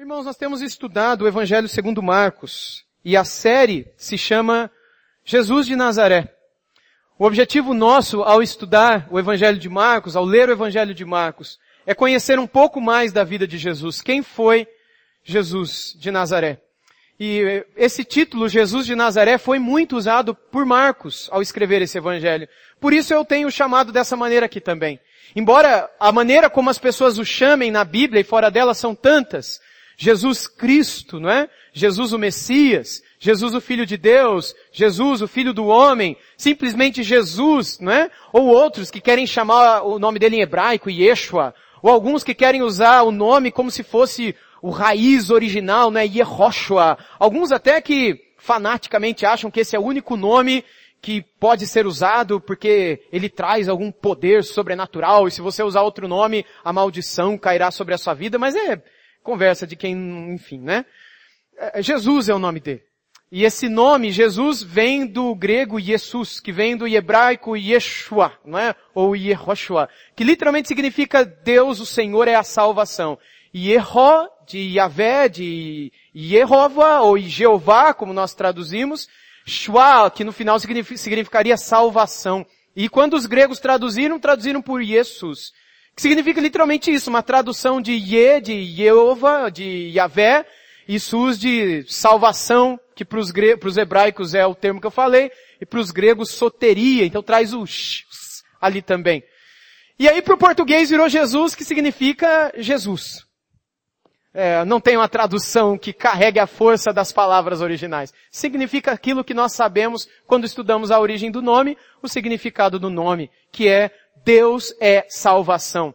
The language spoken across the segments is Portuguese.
Irmãos, nós temos estudado o Evangelho segundo Marcos e a série se chama Jesus de Nazaré. O objetivo nosso ao estudar o Evangelho de Marcos, ao ler o Evangelho de Marcos, é conhecer um pouco mais da vida de Jesus. Quem foi Jesus de Nazaré? E esse título, Jesus de Nazaré, foi muito usado por Marcos ao escrever esse Evangelho. Por isso eu tenho chamado dessa maneira aqui também. Embora a maneira como as pessoas o chamem na Bíblia e fora dela são tantas, Jesus Cristo, não é? Jesus o Messias, Jesus o Filho de Deus, Jesus o Filho do Homem, simplesmente Jesus, não é? Ou outros que querem chamar o nome dele em hebraico, Yeshua, ou alguns que querem usar o nome como se fosse o raiz original, né? Yehoshua. Alguns até que fanaticamente acham que esse é o único nome que pode ser usado porque ele traz algum poder sobrenatural e se você usar outro nome, a maldição cairá sobre a sua vida, mas é conversa de quem, enfim, né? É, Jesus é o nome dele. E esse nome, Jesus, vem do grego Jesus, que vem do hebraico Yeshua, não é? Ou Yehoshua, que literalmente significa Deus, o Senhor é a salvação. Yeho, de Yahvé, de Yehova, ou Jeová, como nós traduzimos. Shua, que no final significaria salvação. E quando os gregos traduziram, traduziram por Jesus, que significa literalmente isso, uma tradução de Ye, de Yehova, de Yahvé, e Sus de salvação, que para os hebraicos é o termo que eu falei, e para os gregos soteria, então traz o sh ali também. E aí para o português virou Jesus, que significa Jesus. É, não tem uma tradução que carregue a força das palavras originais. Significa aquilo que nós sabemos quando estudamos a origem do nome, o significado do nome, que é Deus é salvação.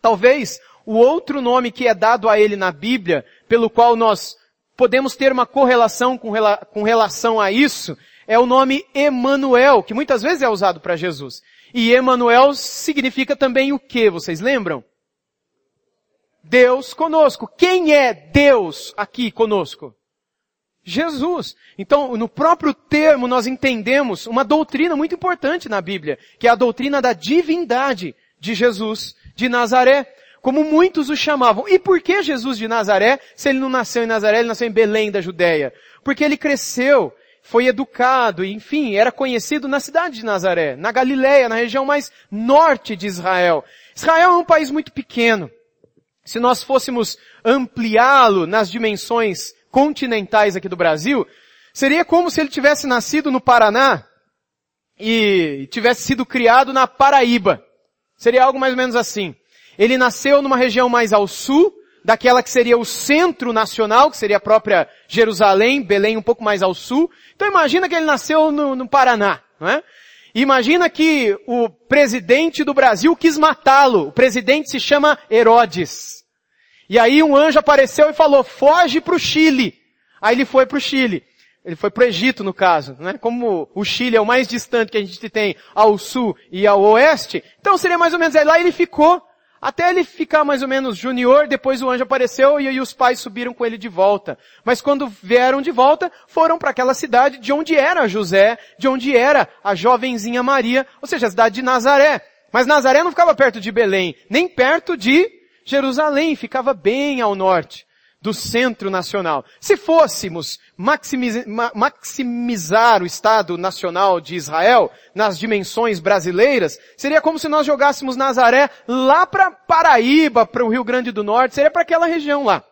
Talvez o outro nome que é dado a ele na Bíblia, pelo qual nós podemos ter uma correlação com, rela com relação a isso, é o nome Emanuel, que muitas vezes é usado para Jesus. E Emanuel significa também o que, vocês lembram? Deus conosco. Quem é Deus aqui conosco? Jesus. Então, no próprio termo, nós entendemos uma doutrina muito importante na Bíblia, que é a doutrina da divindade de Jesus de Nazaré, como muitos o chamavam. E por que Jesus de Nazaré, se ele não nasceu em Nazaré, ele nasceu em Belém da Judéia? Porque ele cresceu, foi educado, enfim, era conhecido na cidade de Nazaré, na Galileia, na região mais norte de Israel. Israel é um país muito pequeno. Se nós fôssemos ampliá-lo nas dimensões continentais aqui do Brasil, seria como se ele tivesse nascido no Paraná e tivesse sido criado na Paraíba. Seria algo mais ou menos assim. Ele nasceu numa região mais ao sul, daquela que seria o centro nacional, que seria a própria Jerusalém, Belém um pouco mais ao sul. Então imagina que ele nasceu no, no Paraná, não é? Imagina que o presidente do Brasil quis matá-lo. O presidente se chama Herodes. E aí um anjo apareceu e falou, foge para o Chile. Aí ele foi para o Chile. Ele foi para o Egito, no caso, né? Como o Chile é o mais distante que a gente tem ao sul e ao oeste, então seria mais ou menos aí lá ele ficou, até ele ficar mais ou menos junior, depois o anjo apareceu e aí os pais subiram com ele de volta. Mas quando vieram de volta, foram para aquela cidade de onde era José, de onde era a jovenzinha Maria, ou seja, a cidade de Nazaré. Mas Nazaré não ficava perto de Belém, nem perto de Jerusalém ficava bem ao norte do centro nacional. Se fôssemos maximizar o Estado Nacional de Israel nas dimensões brasileiras, seria como se nós jogássemos Nazaré lá para Paraíba, para o Rio Grande do Norte, seria para aquela região lá.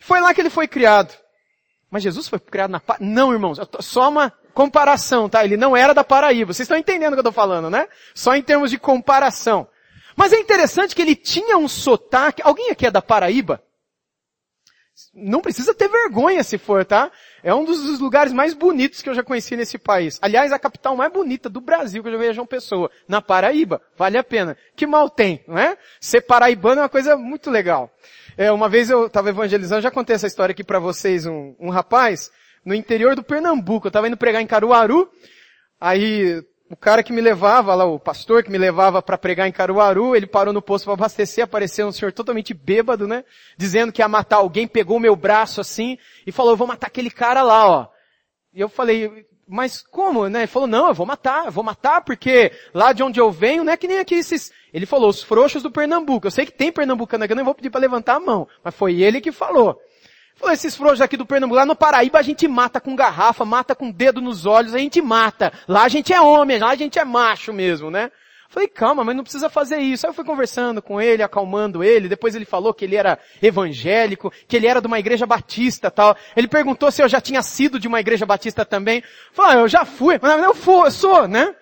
Foi lá que ele foi criado. Mas Jesus foi criado na? Não, irmãos, só uma comparação, tá? Ele não era da Paraíba. Vocês estão entendendo o que eu estou falando, né? Só em termos de comparação. Mas é interessante que ele tinha um sotaque. Alguém aqui é da Paraíba? Não precisa ter vergonha se for, tá? É um dos lugares mais bonitos que eu já conheci nesse país. Aliás, a capital mais bonita do Brasil que eu já vejo uma pessoa. Na Paraíba. Vale a pena. Que mal tem, não é? Ser paraibano é uma coisa muito legal. É, uma vez eu estava evangelizando, já contei essa história aqui para vocês, um, um rapaz, no interior do Pernambuco. Eu estava indo pregar em Caruaru, aí o cara que me levava lá, o pastor que me levava para pregar em Caruaru, ele parou no posto para abastecer, apareceu um senhor totalmente bêbado, né? Dizendo que ia matar alguém, pegou meu braço assim e falou, eu vou matar aquele cara lá, ó. E eu falei, mas como, né? Ele falou, não, eu vou matar, eu vou matar porque lá de onde eu venho não é que nem aqui esses, ele falou, os frouxos do Pernambuco. Eu sei que tem pernambucano aqui, eu não vou pedir para levantar a mão, mas foi ele que falou. Falou, esses frouxos aqui do Pernambuco, lá no Paraíba a gente mata com garrafa, mata com dedo nos olhos, a gente mata. Lá a gente é homem, lá a gente é macho mesmo, né? Falei, calma, mas não precisa fazer isso. Aí eu fui conversando com ele, acalmando ele. Depois ele falou que ele era evangélico, que ele era de uma igreja batista tal. Ele perguntou se eu já tinha sido de uma igreja batista também. Falei, ah, eu já fui. Mas eu fui, eu sou, né?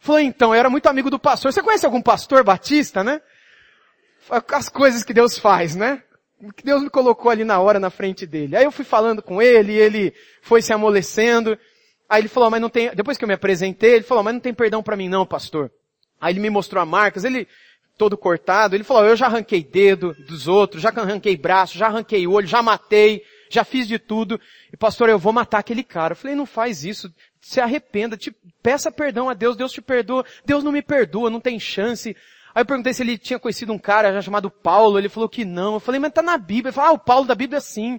Falei, então, eu era muito amigo do pastor. Você conhece algum pastor batista, né? As coisas que Deus faz, né? Que Deus me colocou ali na hora na frente dele. Aí eu fui falando com ele, ele foi se amolecendo. Aí ele falou, mas não tem, depois que eu me apresentei, ele falou, mas não tem perdão para mim não, pastor. Aí ele me mostrou as marcas, ele, todo cortado, ele falou, eu já arranquei dedo dos outros, já arranquei braço, já arranquei olho, já matei, já fiz de tudo. E pastor, eu vou matar aquele cara. Eu falei, não faz isso, se arrependa, te, peça perdão a Deus, Deus te perdoa, Deus não me perdoa, não tem chance. Aí eu perguntei se ele tinha conhecido um cara já chamado Paulo, ele falou que não. Eu falei, mas tá na Bíblia. Ele falou, ah, o Paulo da Bíblia sim.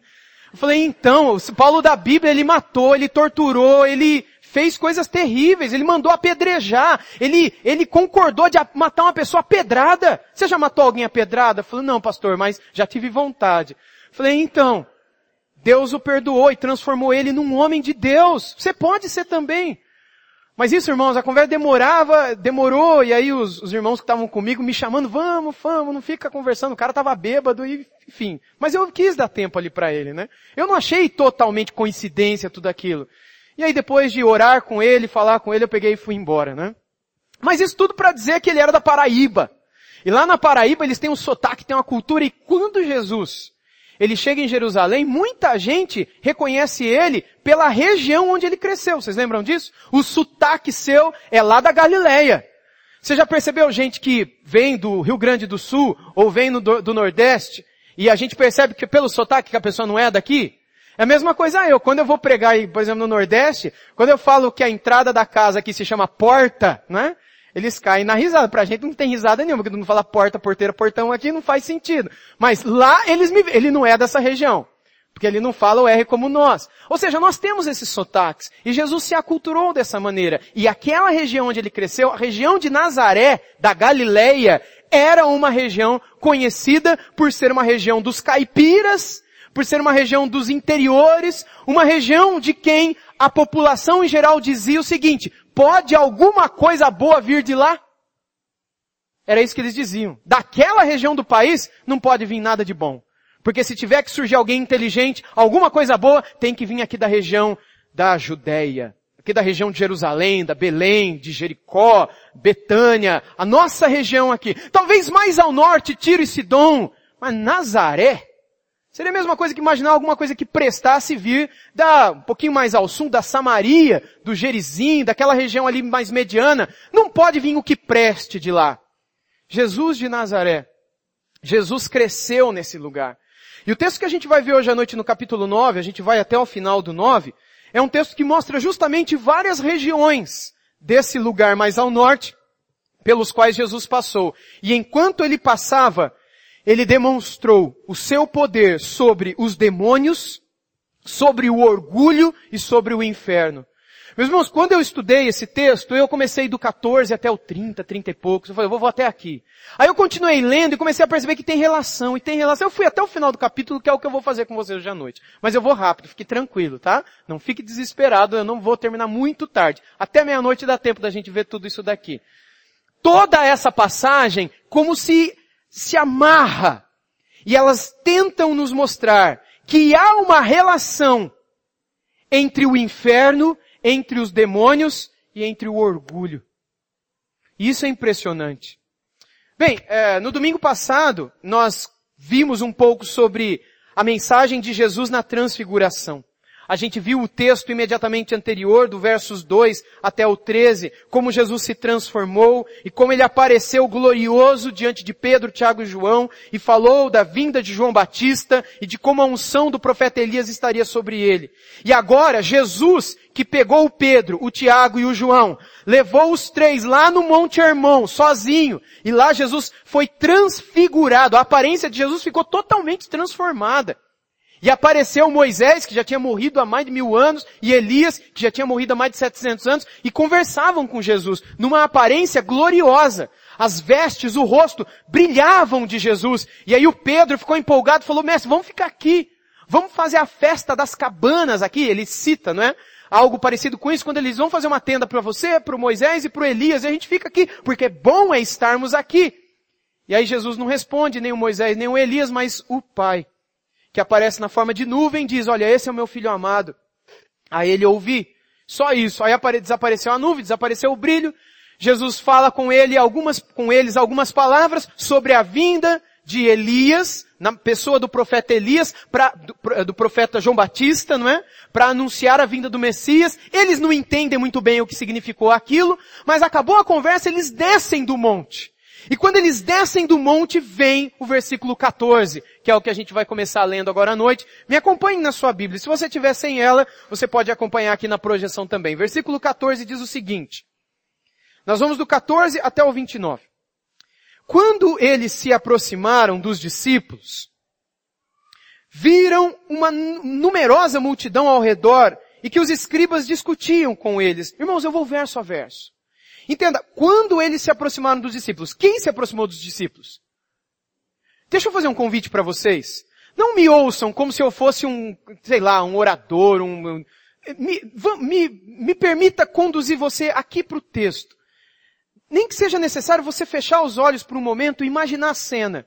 Eu falei, então, o Paulo da Bíblia, ele matou, ele torturou, ele fez coisas terríveis, ele mandou apedrejar, ele, ele concordou de matar uma pessoa pedrada. Você já matou alguém a pedrada? Eu falei, não pastor, mas já tive vontade. Eu falei, então, Deus o perdoou e transformou ele num homem de Deus. Você pode ser também. Mas isso, irmãos, a conversa demorava, demorou, e aí os, os irmãos que estavam comigo me chamando, vamos, vamos, não fica conversando, o cara estava bêbado e, enfim. Mas eu quis dar tempo ali para ele, né? Eu não achei totalmente coincidência tudo aquilo. E aí depois de orar com ele, falar com ele, eu peguei e fui embora, né? Mas isso tudo para dizer que ele era da Paraíba. E lá na Paraíba eles têm um sotaque, têm uma cultura, e quando Jesus, ele chega em Jerusalém, muita gente reconhece ele pela região onde ele cresceu. Vocês lembram disso? O sotaque seu é lá da Galileia. Você já percebeu gente que vem do Rio Grande do Sul ou vem do, do Nordeste e a gente percebe que pelo sotaque que a pessoa não é daqui? É a mesma coisa eu. Quando eu vou pregar aí, por exemplo, no Nordeste, quando eu falo que a entrada da casa aqui se chama porta, né? Eles caem na risada. Pra gente não tem risada nenhuma, porque todo mundo fala porta, porteira, portão aqui, não faz sentido. Mas lá eles me, ele não é dessa região. Porque ele não fala o R como nós. Ou seja, nós temos esses sotaques. E Jesus se aculturou dessa maneira. E aquela região onde ele cresceu, a região de Nazaré, da Galileia, era uma região conhecida por ser uma região dos caipiras, por ser uma região dos interiores, uma região de quem a população em geral dizia o seguinte, pode alguma coisa boa vir de lá? Era isso que eles diziam. Daquela região do país não pode vir nada de bom. Porque se tiver que surgir alguém inteligente, alguma coisa boa, tem que vir aqui da região da Judéia. Aqui da região de Jerusalém, da Belém, de Jericó, Betânia, a nossa região aqui. Talvez mais ao norte, Tiro e Sidom. Mas Nazaré, Seria a mesma coisa que imaginar alguma coisa que prestasse vir da, um pouquinho mais ao sul, da Samaria, do Gerizim, daquela região ali mais mediana. Não pode vir o que preste de lá. Jesus de Nazaré. Jesus cresceu nesse lugar. E o texto que a gente vai ver hoje à noite no capítulo 9, a gente vai até o final do 9, é um texto que mostra justamente várias regiões desse lugar mais ao norte, pelos quais Jesus passou. E enquanto ele passava, ele demonstrou o seu poder sobre os demônios, sobre o orgulho e sobre o inferno. Meus irmãos, quando eu estudei esse texto, eu comecei do 14 até o 30, 30 e poucos. Eu falei, eu vou, vou até aqui. Aí eu continuei lendo e comecei a perceber que tem relação, e tem relação. Eu fui até o final do capítulo, que é o que eu vou fazer com vocês hoje à noite. Mas eu vou rápido, fique tranquilo, tá? Não fique desesperado, eu não vou terminar muito tarde. Até meia-noite dá tempo da gente ver tudo isso daqui. Toda essa passagem, como se se amarra e elas tentam nos mostrar que há uma relação entre o inferno, entre os demônios e entre o orgulho. Isso é impressionante. Bem, é, no domingo passado nós vimos um pouco sobre a mensagem de Jesus na transfiguração. A gente viu o texto imediatamente anterior, do versos 2 até o 13, como Jesus se transformou e como ele apareceu glorioso diante de Pedro, Tiago e João e falou da vinda de João Batista e de como a unção do profeta Elias estaria sobre ele. E agora, Jesus, que pegou o Pedro, o Tiago e o João, levou os três lá no Monte Hermão, sozinho, e lá Jesus foi transfigurado, a aparência de Jesus ficou totalmente transformada. E apareceu Moisés, que já tinha morrido há mais de mil anos, e Elias, que já tinha morrido há mais de 700 anos, e conversavam com Jesus, numa aparência gloriosa. As vestes, o rosto, brilhavam de Jesus. E aí o Pedro ficou empolgado e falou, mestre, vamos ficar aqui. Vamos fazer a festa das cabanas aqui. Ele cita, não é? Algo parecido com isso, quando eles vão fazer uma tenda para você, para o Moisés e para o Elias, e a gente fica aqui, porque bom é estarmos aqui. E aí Jesus não responde, nem o Moisés, nem o Elias, mas o Pai que aparece na forma de nuvem, diz, olha, esse é o meu filho amado. Aí ele ouvi. Só isso. Aí desapareceu a nuvem, desapareceu o brilho. Jesus fala com ele algumas, com eles algumas palavras sobre a vinda de Elias, na pessoa do profeta Elias, pra, do, do profeta João Batista, não é? Para anunciar a vinda do Messias. Eles não entendem muito bem o que significou aquilo, mas acabou a conversa, eles descem do monte. E quando eles descem do monte, vem o versículo 14, que é o que a gente vai começar lendo agora à noite. Me acompanhe na sua Bíblia. Se você tiver sem ela, você pode acompanhar aqui na projeção também. Versículo 14 diz o seguinte. Nós vamos do 14 até o 29. Quando eles se aproximaram dos discípulos, viram uma numerosa multidão ao redor e que os escribas discutiam com eles. Irmãos, eu vou verso a verso. Entenda, quando eles se aproximaram dos discípulos, quem se aproximou dos discípulos? Deixa eu fazer um convite para vocês. Não me ouçam como se eu fosse um, sei lá, um orador, um, me, me, me permita conduzir você aqui para o texto. Nem que seja necessário você fechar os olhos por um momento e imaginar a cena.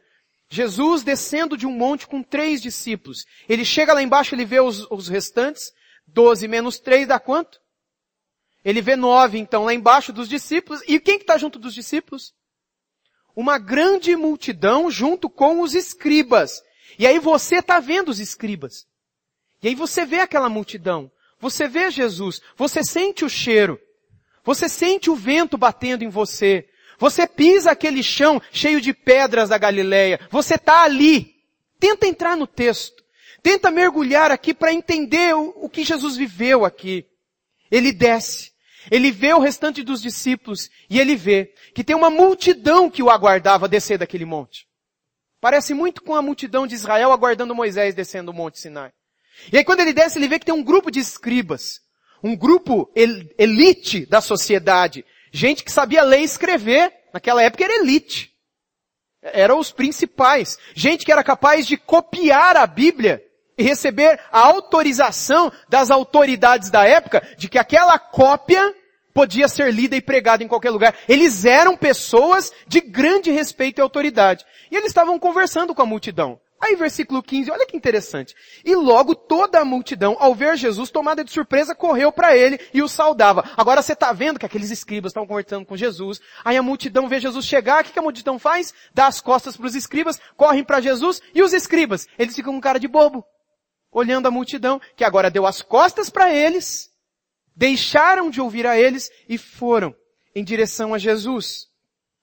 Jesus descendo de um monte com três discípulos. Ele chega lá embaixo, ele vê os, os restantes. Doze menos três dá quanto? Ele vê nove, então, lá embaixo dos discípulos. E quem que está junto dos discípulos? Uma grande multidão junto com os escribas. E aí você está vendo os escribas. E aí você vê aquela multidão. Você vê Jesus. Você sente o cheiro. Você sente o vento batendo em você. Você pisa aquele chão cheio de pedras da Galileia. Você está ali. Tenta entrar no texto. Tenta mergulhar aqui para entender o, o que Jesus viveu aqui. Ele desce. Ele vê o restante dos discípulos e ele vê que tem uma multidão que o aguardava descer daquele monte. Parece muito com a multidão de Israel aguardando Moisés descendo o monte Sinai. E aí quando ele desce, ele vê que tem um grupo de escribas. Um grupo el elite da sociedade. Gente que sabia ler e escrever. Naquela época era elite. Eram os principais. Gente que era capaz de copiar a Bíblia e receber a autorização das autoridades da época de que aquela cópia podia ser lida e pregada em qualquer lugar. Eles eram pessoas de grande respeito e autoridade. E eles estavam conversando com a multidão. Aí versículo 15, olha que interessante. E logo toda a multidão, ao ver Jesus tomada de surpresa, correu para ele e o saudava. Agora você está vendo que aqueles escribas estavam conversando com Jesus. Aí a multidão vê Jesus chegar, o que, que a multidão faz? Dá as costas para os escribas, correm para Jesus e os escribas, eles ficam com cara de bobo olhando a multidão, que agora deu as costas para eles, deixaram de ouvir a eles e foram em direção a Jesus.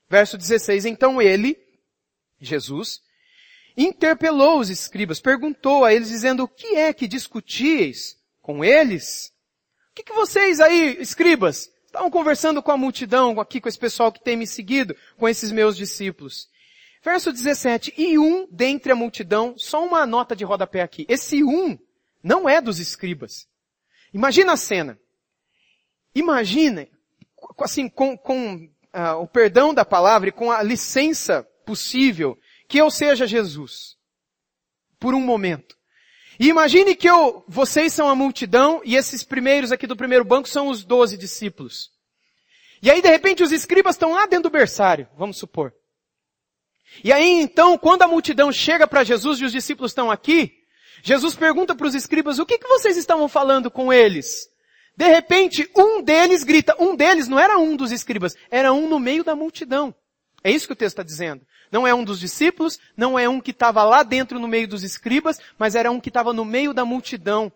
Verso 16, então ele, Jesus, interpelou os escribas, perguntou a eles dizendo, o que é que discutíeis com eles? O que, que vocês aí, escribas, estavam conversando com a multidão, aqui com esse pessoal que tem me seguido, com esses meus discípulos? Verso 17, e um dentre a multidão, só uma nota de rodapé aqui. Esse um não é dos escribas. Imagina a cena. Imagina, assim, com, com uh, o perdão da palavra e com a licença possível, que eu seja Jesus. Por um momento. E imagine que eu, vocês são a multidão e esses primeiros aqui do primeiro banco são os doze discípulos. E aí de repente os escribas estão lá dentro do berçário, vamos supor. E aí então, quando a multidão chega para Jesus e os discípulos estão aqui, Jesus pergunta para os escribas, o que, que vocês estavam falando com eles? De repente, um deles grita, um deles não era um dos escribas, era um no meio da multidão. É isso que o texto está dizendo. Não é um dos discípulos, não é um que estava lá dentro no meio dos escribas, mas era um que estava no meio da multidão.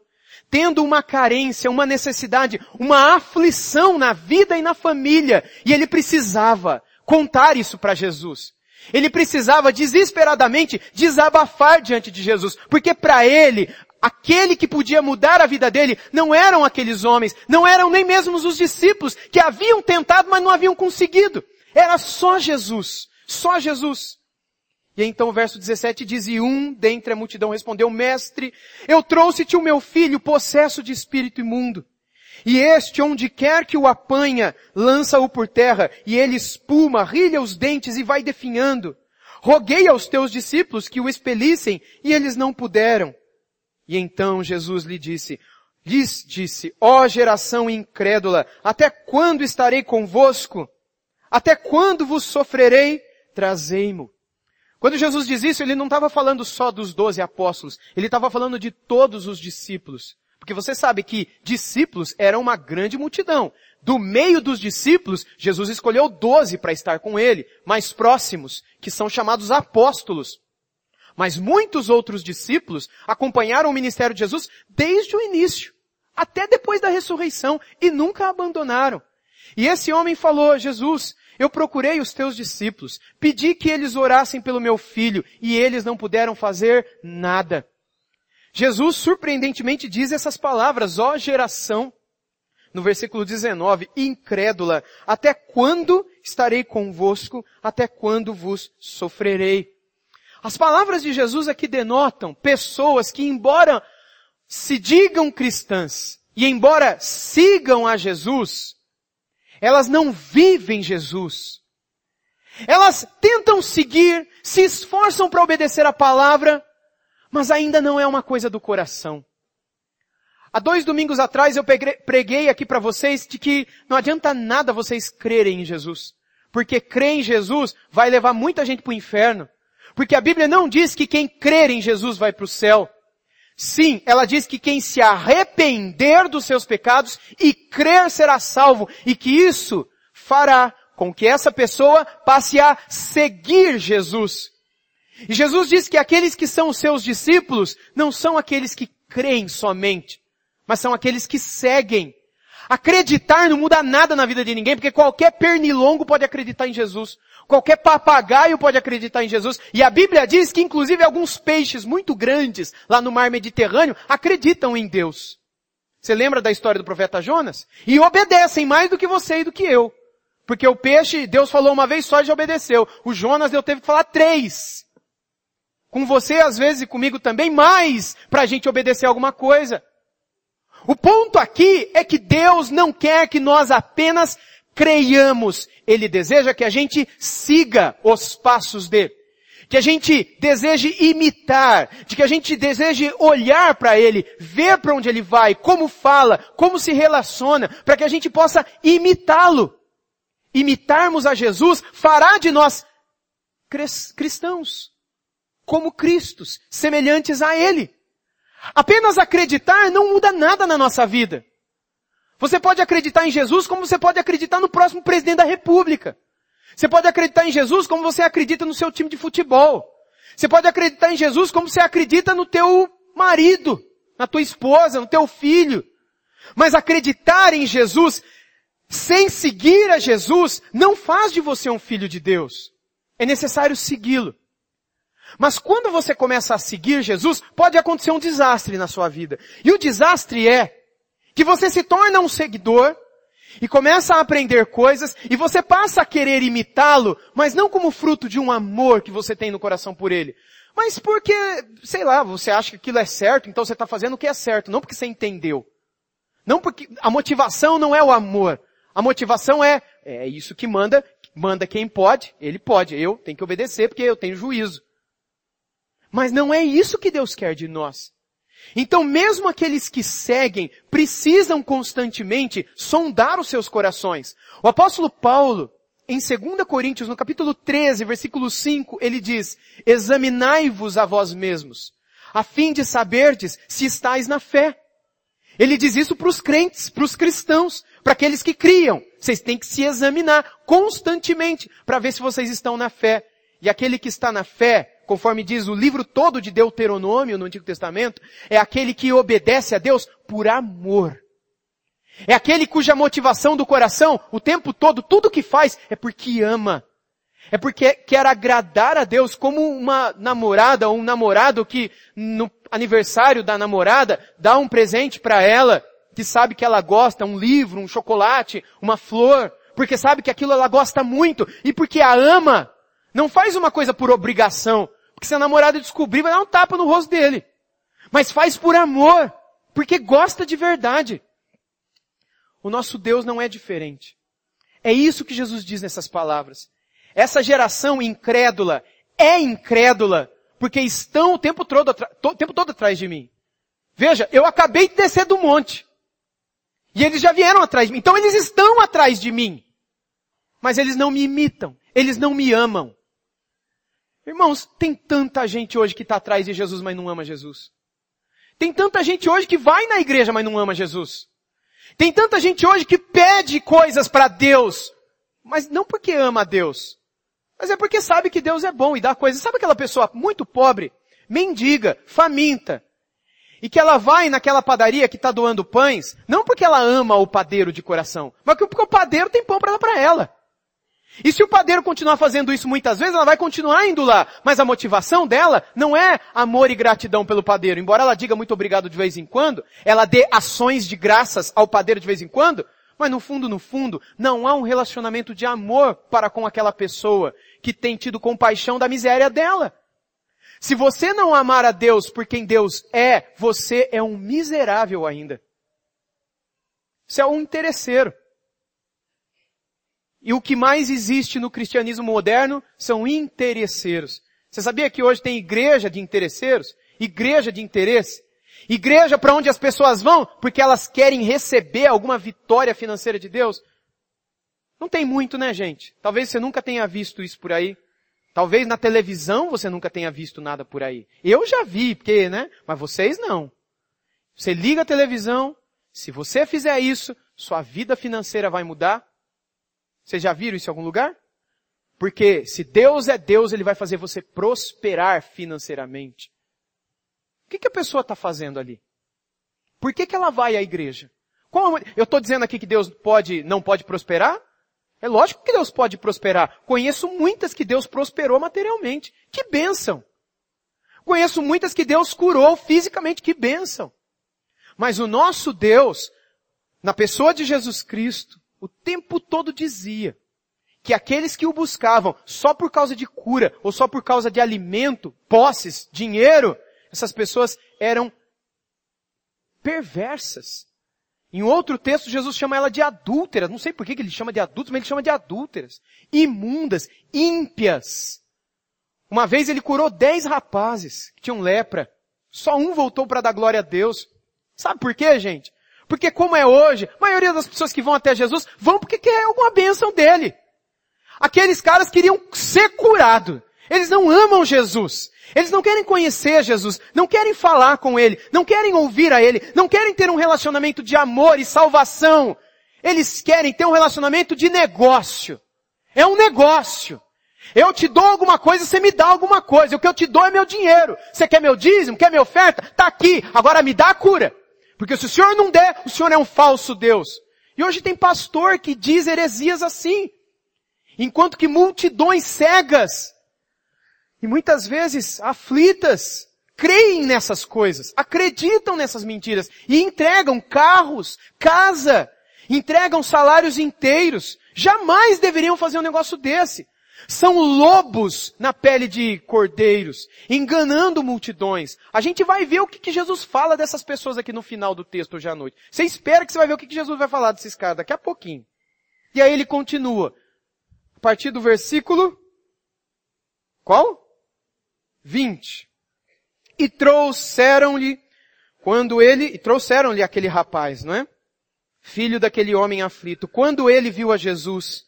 Tendo uma carência, uma necessidade, uma aflição na vida e na família. E ele precisava contar isso para Jesus. Ele precisava desesperadamente desabafar diante de Jesus, porque para ele, aquele que podia mudar a vida dele não eram aqueles homens, não eram nem mesmo os discípulos que haviam tentado, mas não haviam conseguido. Era só Jesus, só Jesus. E então o verso 17 diz, e um dentre a multidão respondeu, mestre, eu trouxe-te o meu filho possesso de espírito imundo. E este, onde quer que o apanha, lança-o por terra, e ele espuma, rilha os dentes e vai definhando. Roguei aos teus discípulos que o expelissem, e eles não puderam. E então Jesus lhe disse, lhes disse, ó geração incrédula, até quando estarei convosco? Até quando vos sofrerei? Trazei-mo. Quando Jesus diz isso, ele não estava falando só dos doze apóstolos, ele estava falando de todos os discípulos. Porque você sabe que discípulos eram uma grande multidão. Do meio dos discípulos, Jesus escolheu doze para estar com ele, mais próximos, que são chamados apóstolos. Mas muitos outros discípulos acompanharam o ministério de Jesus desde o início, até depois da ressurreição, e nunca abandonaram. E esse homem falou, Jesus, eu procurei os teus discípulos, pedi que eles orassem pelo meu filho, e eles não puderam fazer nada. Jesus surpreendentemente diz essas palavras, ó geração, no versículo 19, incrédula, até quando estarei convosco, até quando vos sofrerei? As palavras de Jesus aqui denotam pessoas que embora se digam cristãs, e embora sigam a Jesus, elas não vivem Jesus. Elas tentam seguir, se esforçam para obedecer a palavra, mas ainda não é uma coisa do coração. Há dois domingos atrás eu preguei aqui para vocês de que não adianta nada vocês crerem em Jesus. Porque crer em Jesus vai levar muita gente para o inferno. Porque a Bíblia não diz que quem crer em Jesus vai para o céu. Sim, ela diz que quem se arrepender dos seus pecados e crer será salvo e que isso fará com que essa pessoa passe a seguir Jesus. E Jesus diz que aqueles que são os seus discípulos não são aqueles que creem somente, mas são aqueles que seguem. Acreditar não muda nada na vida de ninguém, porque qualquer pernilongo pode acreditar em Jesus. Qualquer papagaio pode acreditar em Jesus. E a Bíblia diz que inclusive alguns peixes muito grandes lá no mar Mediterrâneo acreditam em Deus. Você lembra da história do profeta Jonas? E obedecem mais do que você e do que eu. Porque o peixe, Deus falou uma vez só e já obedeceu. O Jonas, Deus teve que falar três. Com você, às vezes, e comigo também, mais para a gente obedecer alguma coisa. O ponto aqui é que Deus não quer que nós apenas creiamos. Ele deseja que a gente siga os passos dele. Que a gente deseje imitar, de que a gente deseje olhar para ele, ver para onde ele vai, como fala, como se relaciona, para que a gente possa imitá-lo. Imitarmos a Jesus fará de nós cristãos, como Cristos, semelhantes a Ele. Apenas acreditar não muda nada na nossa vida. Você pode acreditar em Jesus como você pode acreditar no próximo presidente da república. Você pode acreditar em Jesus como você acredita no seu time de futebol. Você pode acreditar em Jesus como você acredita no teu marido, na tua esposa, no teu filho. Mas acreditar em Jesus sem seguir a Jesus não faz de você um filho de Deus. É necessário segui-lo. Mas quando você começa a seguir Jesus, pode acontecer um desastre na sua vida. E o desastre é que você se torna um seguidor e começa a aprender coisas e você passa a querer imitá-lo, mas não como fruto de um amor que você tem no coração por ele. Mas porque, sei lá, você acha que aquilo é certo, então você está fazendo o que é certo, não porque você entendeu. Não porque a motivação não é o amor. A motivação é, é isso que manda, manda quem pode, ele pode, eu tenho que obedecer porque eu tenho juízo. Mas não é isso que Deus quer de nós. Então mesmo aqueles que seguem precisam constantemente sondar os seus corações. O apóstolo Paulo, em 2 Coríntios, no capítulo 13, versículo 5, ele diz, examinai-vos a vós mesmos, a fim de saberdes se estáis na fé. Ele diz isso para os crentes, para os cristãos, para aqueles que criam. Vocês têm que se examinar constantemente para ver se vocês estão na fé. E aquele que está na fé, conforme diz o livro todo de Deuteronômio no Antigo Testamento, é aquele que obedece a Deus por amor. É aquele cuja motivação do coração, o tempo todo, tudo que faz, é porque ama. É porque quer agradar a Deus como uma namorada ou um namorado que no aniversário da namorada dá um presente para ela, que sabe que ela gosta, um livro, um chocolate, uma flor, porque sabe que aquilo ela gosta muito e porque a ama, Não faz uma coisa por obrigação, porque se a namorada descobrir, vai dar um tapa no rosto dele. Mas faz por amor, porque gosta de verdade. O nosso Deus não é diferente. É isso que Jesus diz nessas palavras. Essa geração incrédula é incrédula porque estão o tempo todo, o tempo todo atrás de mim. Veja, eu acabei de descer do monte. E eles já vieram atrás de mim. Então eles estão atrás de mim. Mas eles não me imitam. Eles não me amam. Irmãos, tem tanta gente hoje que está atrás de Jesus, mas não ama Jesus. Tem tanta gente hoje que vai na igreja, mas não ama Jesus. Tem tanta gente hoje que pede coisas para Deus, mas não porque ama a Deus, mas é porque sabe que Deus é bom e dá coisas. Sabe aquela pessoa muito pobre, mendiga, faminta, e que ela vai naquela padaria que está doando pães, não porque ela ama o padeiro de coração, mas porque o padeiro tem pão para ela para ela. E se o padeiro continuar fazendo isso muitas vezes, ela vai continuar indo lá. Mas a motivação dela não é amor e gratidão pelo padeiro. Embora ela diga muito obrigado de vez em quando, ela dê ações de graças ao padeiro de vez em quando, mas no fundo, no fundo, não há um relacionamento de amor para com aquela pessoa que tem tido compaixão da miséria dela. Se você não amar a Deus por quem Deus é, você é um miserável ainda. Você é um interesseiro. E o que mais existe no cristianismo moderno são interesseiros. Você sabia que hoje tem igreja de interesseiros? Igreja de interesse? Igreja para onde as pessoas vão porque elas querem receber alguma vitória financeira de Deus? Não tem muito, né, gente? Talvez você nunca tenha visto isso por aí. Talvez na televisão você nunca tenha visto nada por aí. Eu já vi, porque, né? Mas vocês não. Você liga a televisão, se você fizer isso, sua vida financeira vai mudar, vocês já viram isso em algum lugar? Porque se Deus é Deus, Ele vai fazer você prosperar financeiramente. O que, que a pessoa está fazendo ali? Por que, que ela vai à igreja? Eu estou dizendo aqui que Deus pode, não pode prosperar? É lógico que Deus pode prosperar. Conheço muitas que Deus prosperou materialmente. Que bênção! Conheço muitas que Deus curou fisicamente. Que bênção! Mas o nosso Deus, na pessoa de Jesus Cristo, o tempo todo dizia que aqueles que o buscavam só por causa de cura ou só por causa de alimento, posses, dinheiro, essas pessoas eram perversas. Em outro texto, Jesus chama ela de adúlteras. Não sei por que ele chama de adultos, mas ele chama de adúlteras. Imundas, ímpias. Uma vez ele curou dez rapazes que tinham lepra. Só um voltou para dar glória a Deus. Sabe por quê, gente? Porque como é hoje, a maioria das pessoas que vão até Jesus vão porque quer alguma bênção dele. Aqueles caras queriam ser curados. Eles não amam Jesus. Eles não querem conhecer Jesus, não querem falar com Ele, não querem ouvir a Ele, não querem ter um relacionamento de amor e salvação. Eles querem ter um relacionamento de negócio. É um negócio. Eu te dou alguma coisa, você me dá alguma coisa. O que eu te dou é meu dinheiro. Você quer meu dízimo? Quer minha oferta? Tá aqui. Agora me dá a cura. Porque se o Senhor não der, o Senhor é um falso Deus. E hoje tem pastor que diz heresias assim. Enquanto que multidões cegas e muitas vezes aflitas creem nessas coisas, acreditam nessas mentiras e entregam carros, casa, entregam salários inteiros. Jamais deveriam fazer um negócio desse. São lobos na pele de cordeiros, enganando multidões. A gente vai ver o que, que Jesus fala dessas pessoas aqui no final do texto hoje à noite. Você espera que você vai ver o que, que Jesus vai falar desses caras daqui a pouquinho. E aí ele continua. A partir do versículo, qual? 20. E trouxeram-lhe, quando ele, e trouxeram-lhe aquele rapaz, não é? Filho daquele homem aflito. Quando ele viu a Jesus,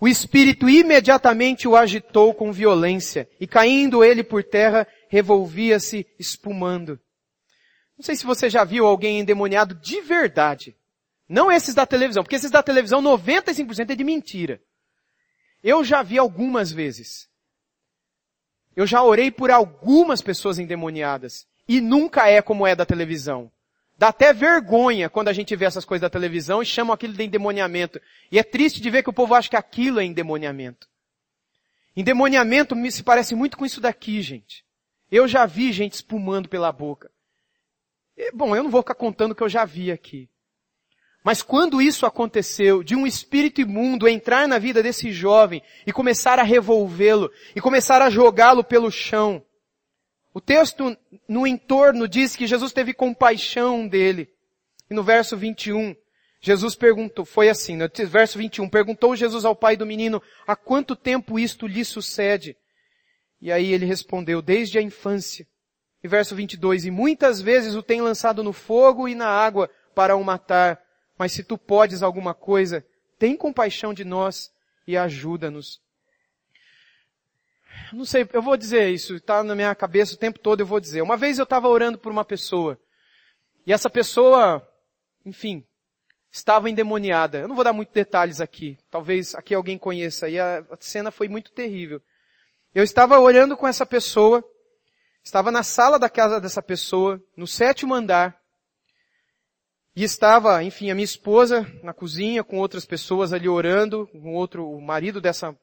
o Espírito imediatamente o agitou com violência, e caindo ele por terra, revolvia-se espumando. Não sei se você já viu alguém endemoniado de verdade. Não esses da televisão, porque esses da televisão 95% é de mentira. Eu já vi algumas vezes. Eu já orei por algumas pessoas endemoniadas. E nunca é como é da televisão. Dá até vergonha quando a gente vê essas coisas da televisão e chamam aquilo de endemoniamento. E é triste de ver que o povo acha que aquilo é endemoniamento. Endemoniamento me se parece muito com isso daqui, gente. Eu já vi gente espumando pela boca. E, bom, eu não vou ficar contando o que eu já vi aqui. Mas quando isso aconteceu, de um espírito imundo entrar na vida desse jovem e começar a revolvê-lo e começar a jogá-lo pelo chão, o texto no entorno diz que Jesus teve compaixão dele. E no verso 21, Jesus perguntou, foi assim, no verso 21, perguntou Jesus ao pai do menino, há quanto tempo isto lhe sucede? E aí ele respondeu, desde a infância. E verso 22, e muitas vezes o tem lançado no fogo e na água para o matar. Mas se tu podes alguma coisa, tem compaixão de nós e ajuda-nos. Não sei, eu vou dizer isso, está na minha cabeça o tempo todo, eu vou dizer. Uma vez eu estava orando por uma pessoa, e essa pessoa, enfim, estava endemoniada. Eu não vou dar muitos detalhes aqui, talvez aqui alguém conheça, e a cena foi muito terrível. Eu estava olhando com essa pessoa, estava na sala da casa dessa pessoa, no sétimo andar, e estava, enfim, a minha esposa na cozinha com outras pessoas ali orando, com outro, o marido dessa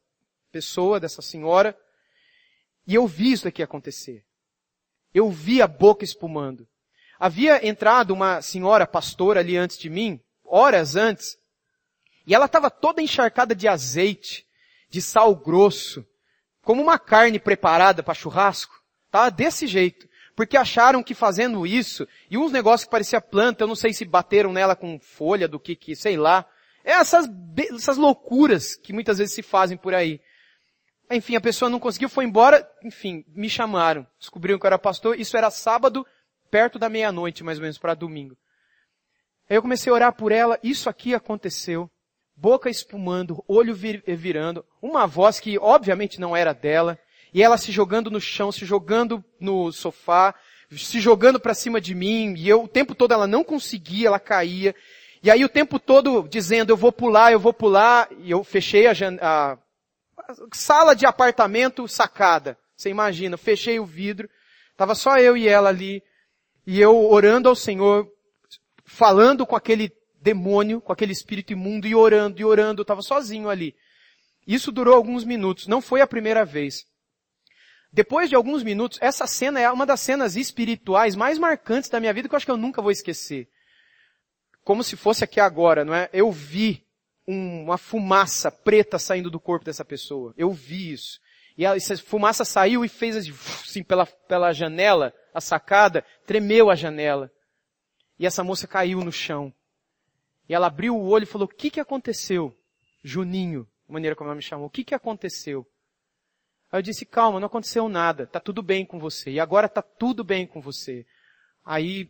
pessoa, dessa senhora. E eu vi isso aqui acontecer. Eu vi a boca espumando. Havia entrado uma senhora pastora ali antes de mim, horas antes, e ela estava toda encharcada de azeite, de sal grosso, como uma carne preparada para churrasco. Estava desse jeito porque acharam que fazendo isso, e uns negócios que parecia planta, eu não sei se bateram nela com folha do que que, sei lá. É essas, essas loucuras que muitas vezes se fazem por aí. Enfim, a pessoa não conseguiu, foi embora, enfim, me chamaram. Descobriram que eu era pastor, isso era sábado, perto da meia-noite, mais ou menos, para domingo. Aí eu comecei a orar por ela, isso aqui aconteceu. Boca espumando, olho vir, virando, uma voz que obviamente não era dela, e ela se jogando no chão, se jogando no sofá, se jogando para cima de mim, e eu o tempo todo ela não conseguia, ela caía. E aí o tempo todo dizendo, eu vou pular, eu vou pular, e eu fechei a, a, a sala de apartamento sacada. Você imagina, fechei o vidro, tava só eu e ela ali, e eu orando ao Senhor, falando com aquele demônio, com aquele espírito imundo, e orando, e orando, eu tava sozinho ali. Isso durou alguns minutos, não foi a primeira vez. Depois de alguns minutos, essa cena é uma das cenas espirituais mais marcantes da minha vida que eu acho que eu nunca vou esquecer. Como se fosse aqui agora, não é? Eu vi uma fumaça preta saindo do corpo dessa pessoa. Eu vi isso. E a, essa fumaça saiu e fez assim, assim pela, pela janela, a sacada, tremeu a janela. E essa moça caiu no chão. E ela abriu o olho e falou, o que que aconteceu? Juninho, maneira como ela me chamou, o que que aconteceu? Aí eu disse, calma, não aconteceu nada, tá tudo bem com você. E agora tá tudo bem com você. Aí,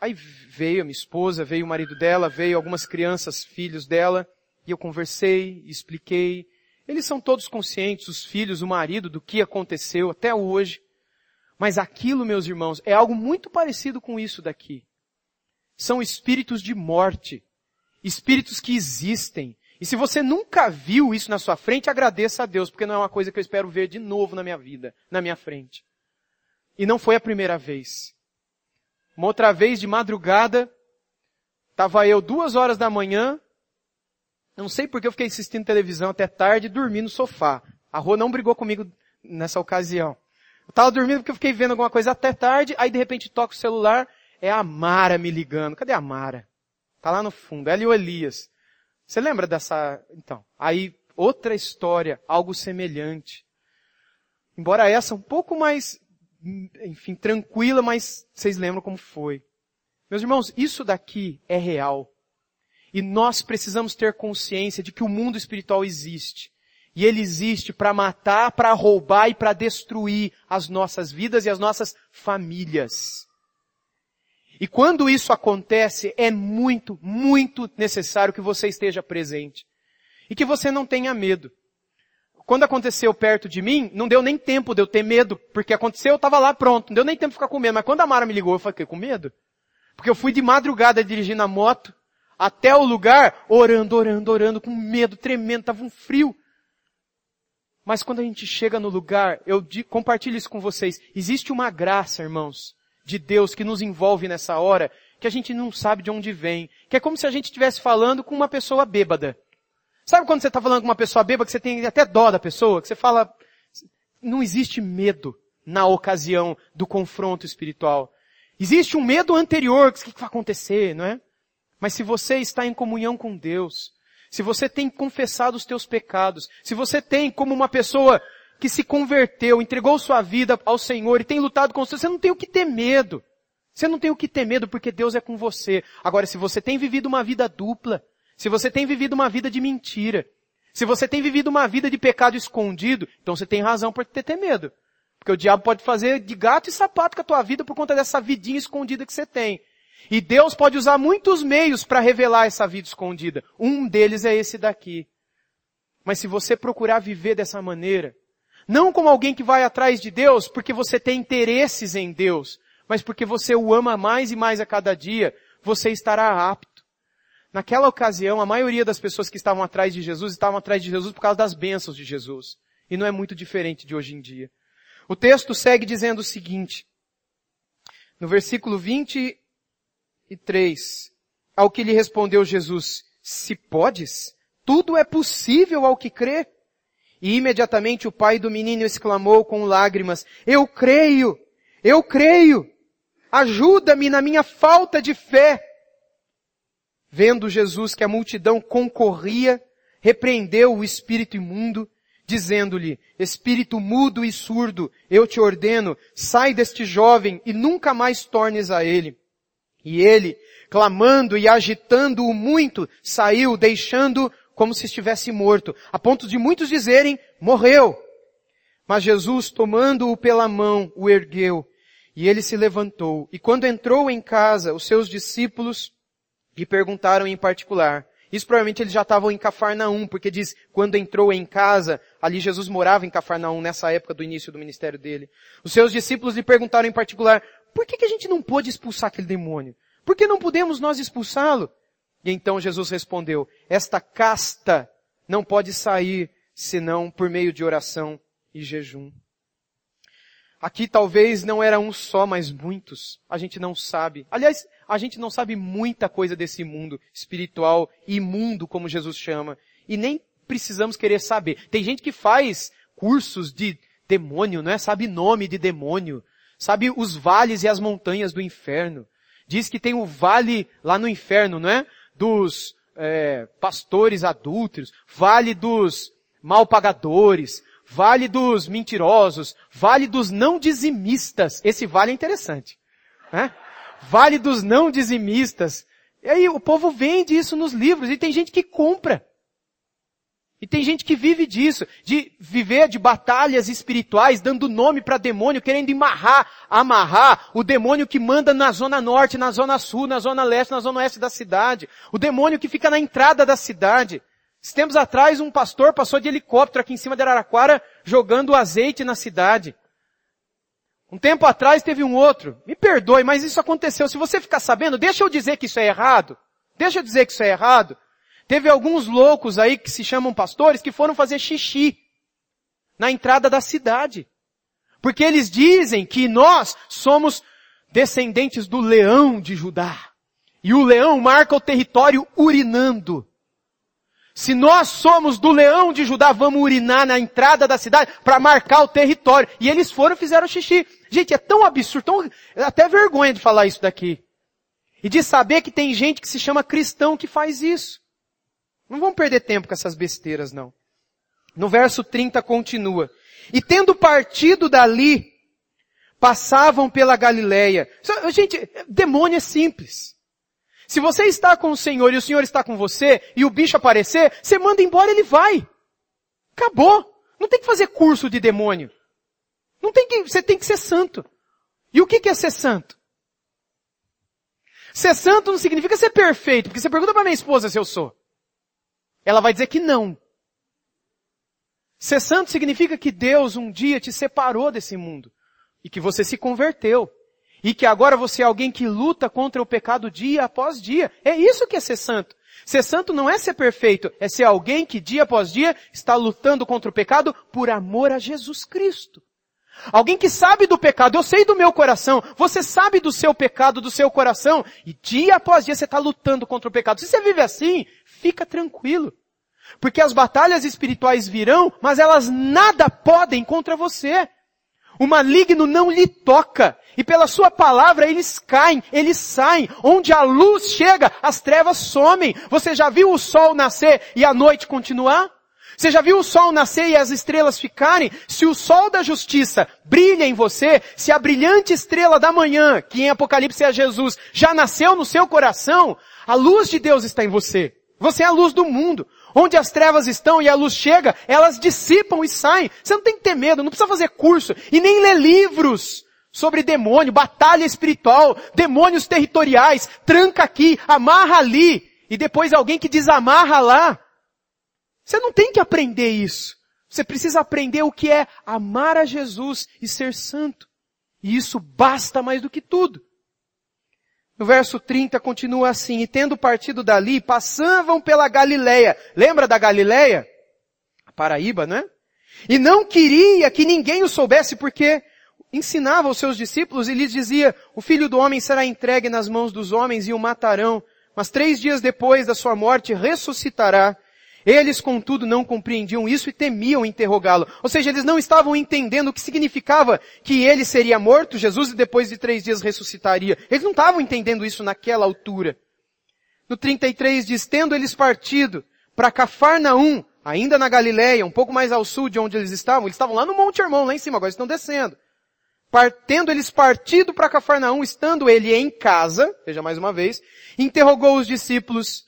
aí veio a minha esposa, veio o marido dela, veio algumas crianças, filhos dela, e eu conversei, expliquei. Eles são todos conscientes, os filhos, o marido, do que aconteceu até hoje. Mas aquilo, meus irmãos, é algo muito parecido com isso daqui. São espíritos de morte. Espíritos que existem, e se você nunca viu isso na sua frente, agradeça a Deus, porque não é uma coisa que eu espero ver de novo na minha vida, na minha frente. E não foi a primeira vez. Uma outra vez de madrugada, estava eu duas horas da manhã, não sei porque eu fiquei assistindo televisão até tarde e dormi no sofá. A Rô não brigou comigo nessa ocasião. Eu estava dormindo porque eu fiquei vendo alguma coisa até tarde, aí de repente toco o celular, é a Mara me ligando. Cadê a Mara? Tá lá no fundo, ela e o Elias. Você lembra dessa, então? Aí, outra história, algo semelhante. Embora essa um pouco mais, enfim, tranquila, mas vocês lembram como foi. Meus irmãos, isso daqui é real. E nós precisamos ter consciência de que o mundo espiritual existe. E ele existe para matar, para roubar e para destruir as nossas vidas e as nossas famílias. E quando isso acontece, é muito, muito necessário que você esteja presente. E que você não tenha medo. Quando aconteceu perto de mim, não deu nem tempo de eu ter medo, porque aconteceu, eu estava lá pronto, não deu nem tempo de ficar com medo. Mas quando a Mara me ligou, eu fiquei com medo. Porque eu fui de madrugada dirigindo a moto, até o lugar, orando, orando, orando, com medo tremendo, tava um frio. Mas quando a gente chega no lugar, eu compartilho isso com vocês. Existe uma graça, irmãos, de Deus que nos envolve nessa hora, que a gente não sabe de onde vem. Que é como se a gente estivesse falando com uma pessoa bêbada. Sabe quando você está falando com uma pessoa bêbada, que você tem até dó da pessoa, que você fala, não existe medo na ocasião do confronto espiritual. Existe um medo anterior, o que vai acontecer, não é? Mas se você está em comunhão com Deus, se você tem confessado os teus pecados, se você tem como uma pessoa que se converteu, entregou sua vida ao Senhor e tem lutado com você, você não tem o que ter medo. Você não tem o que ter medo porque Deus é com você. Agora, se você tem vivido uma vida dupla, se você tem vivido uma vida de mentira, se você tem vivido uma vida de pecado escondido, então você tem razão para ter, ter medo. Porque o diabo pode fazer de gato e sapato com a tua vida por conta dessa vidinha escondida que você tem. E Deus pode usar muitos meios para revelar essa vida escondida. Um deles é esse daqui. Mas se você procurar viver dessa maneira, não como alguém que vai atrás de Deus porque você tem interesses em Deus, mas porque você o ama mais e mais a cada dia, você estará apto. Naquela ocasião, a maioria das pessoas que estavam atrás de Jesus estavam atrás de Jesus por causa das bênçãos de Jesus. E não é muito diferente de hoje em dia. O texto segue dizendo o seguinte, no versículo 23, ao que lhe respondeu Jesus, se podes, tudo é possível ao que crê. E imediatamente o pai do menino exclamou com lágrimas, eu creio, eu creio. Ajuda-me na minha falta de fé. Vendo Jesus que a multidão concorria, repreendeu o espírito imundo, dizendo-lhe, espírito mudo e surdo, eu te ordeno, sai deste jovem e nunca mais tornes a ele. E ele, clamando e agitando-o muito, saiu, deixando como se estivesse morto, a ponto de muitos dizerem, morreu. Mas Jesus, tomando-o pela mão, o ergueu e ele se levantou. E quando entrou em casa, os seus discípulos lhe perguntaram em particular. Isso provavelmente eles já estavam em Cafarnaum, porque diz, quando entrou em casa, ali Jesus morava em Cafarnaum, nessa época do início do ministério dele. Os seus discípulos lhe perguntaram em particular, por que, que a gente não pôde expulsar aquele demônio? Por que não podemos nós expulsá-lo? E então Jesus respondeu, esta casta não pode sair senão por meio de oração e jejum. Aqui talvez não era um só, mas muitos. A gente não sabe. Aliás, a gente não sabe muita coisa desse mundo espiritual, imundo, como Jesus chama. E nem precisamos querer saber. Tem gente que faz cursos de demônio, não é? Sabe nome de demônio. Sabe os vales e as montanhas do inferno. Diz que tem o vale lá no inferno, não é? Dos é, pastores adúlteros, vale dos mal pagadores, vale dos mentirosos, vale dos não dizimistas. Esse vale é interessante. Né? Vale dos não dizimistas. E aí o povo vende isso nos livros e tem gente que compra. E tem gente que vive disso, de viver de batalhas espirituais, dando nome para demônio, querendo amarrar, amarrar o demônio que manda na zona norte, na zona sul, na zona leste, na zona oeste da cidade. O demônio que fica na entrada da cidade. Tempos atrás, um pastor passou de helicóptero aqui em cima de Araraquara, jogando azeite na cidade. Um tempo atrás teve um outro. Me perdoe, mas isso aconteceu. Se você ficar sabendo, deixa eu dizer que isso é errado. Deixa eu dizer que isso é errado. Teve alguns loucos aí que se chamam pastores que foram fazer xixi na entrada da cidade. Porque eles dizem que nós somos descendentes do leão de Judá. E o leão marca o território urinando. Se nós somos do leão de Judá, vamos urinar na entrada da cidade para marcar o território. E eles foram e fizeram xixi. Gente, é tão absurdo, tão, até vergonha de falar isso daqui. E de saber que tem gente que se chama cristão que faz isso. Não vamos perder tempo com essas besteiras, não. No verso 30 continua. E tendo partido dali, passavam pela Galileia. Gente, demônio é simples. Se você está com o Senhor e o Senhor está com você e o bicho aparecer, você manda embora, ele vai. Acabou. Não tem que fazer curso de demônio. Não tem que, você tem que ser santo. E o que é ser santo? Ser santo não significa ser perfeito, porque você pergunta para minha esposa se eu sou. Ela vai dizer que não. Ser santo significa que Deus um dia te separou desse mundo e que você se converteu. E que agora você é alguém que luta contra o pecado dia após dia. É isso que é ser santo. Ser santo não é ser perfeito, é ser alguém que dia após dia está lutando contra o pecado por amor a Jesus Cristo. Alguém que sabe do pecado, eu sei do meu coração, você sabe do seu pecado, do seu coração, e dia após dia você está lutando contra o pecado. Se você vive assim, fica tranquilo. Porque as batalhas espirituais virão, mas elas nada podem contra você. O maligno não lhe toca. E pela sua palavra eles caem, eles saem. Onde a luz chega, as trevas somem. Você já viu o sol nascer e a noite continuar? Você já viu o sol nascer e as estrelas ficarem? Se o sol da justiça brilha em você, se a brilhante estrela da manhã, que em Apocalipse é Jesus, já nasceu no seu coração, a luz de Deus está em você. Você é a luz do mundo. Onde as trevas estão e a luz chega, elas dissipam e saem. Você não tem que ter medo, não precisa fazer curso e nem ler livros sobre demônio, batalha espiritual, demônios territoriais, tranca aqui, amarra ali, e depois alguém que desamarra lá. Você não tem que aprender isso. Você precisa aprender o que é amar a Jesus e ser santo. E isso basta mais do que tudo. No verso 30 continua assim, e tendo partido dali, passavam pela Galileia. Lembra da Galileia? A Paraíba, né? E não queria que ninguém o soubesse porque ensinava aos seus discípulos e lhes dizia, o filho do homem será entregue nas mãos dos homens e o matarão, mas três dias depois da sua morte ressuscitará. Eles, contudo, não compreendiam isso e temiam interrogá-lo. Ou seja, eles não estavam entendendo o que significava que ele seria morto, Jesus, e depois de três dias ressuscitaria. Eles não estavam entendendo isso naquela altura. No 33 diz, tendo eles partido para Cafarnaum, ainda na Galileia, um pouco mais ao sul de onde eles estavam, eles estavam lá no Monte Hermão, lá em cima, agora estão descendo. Tendo eles partido para Cafarnaum, estando ele em casa, veja mais uma vez, interrogou os discípulos,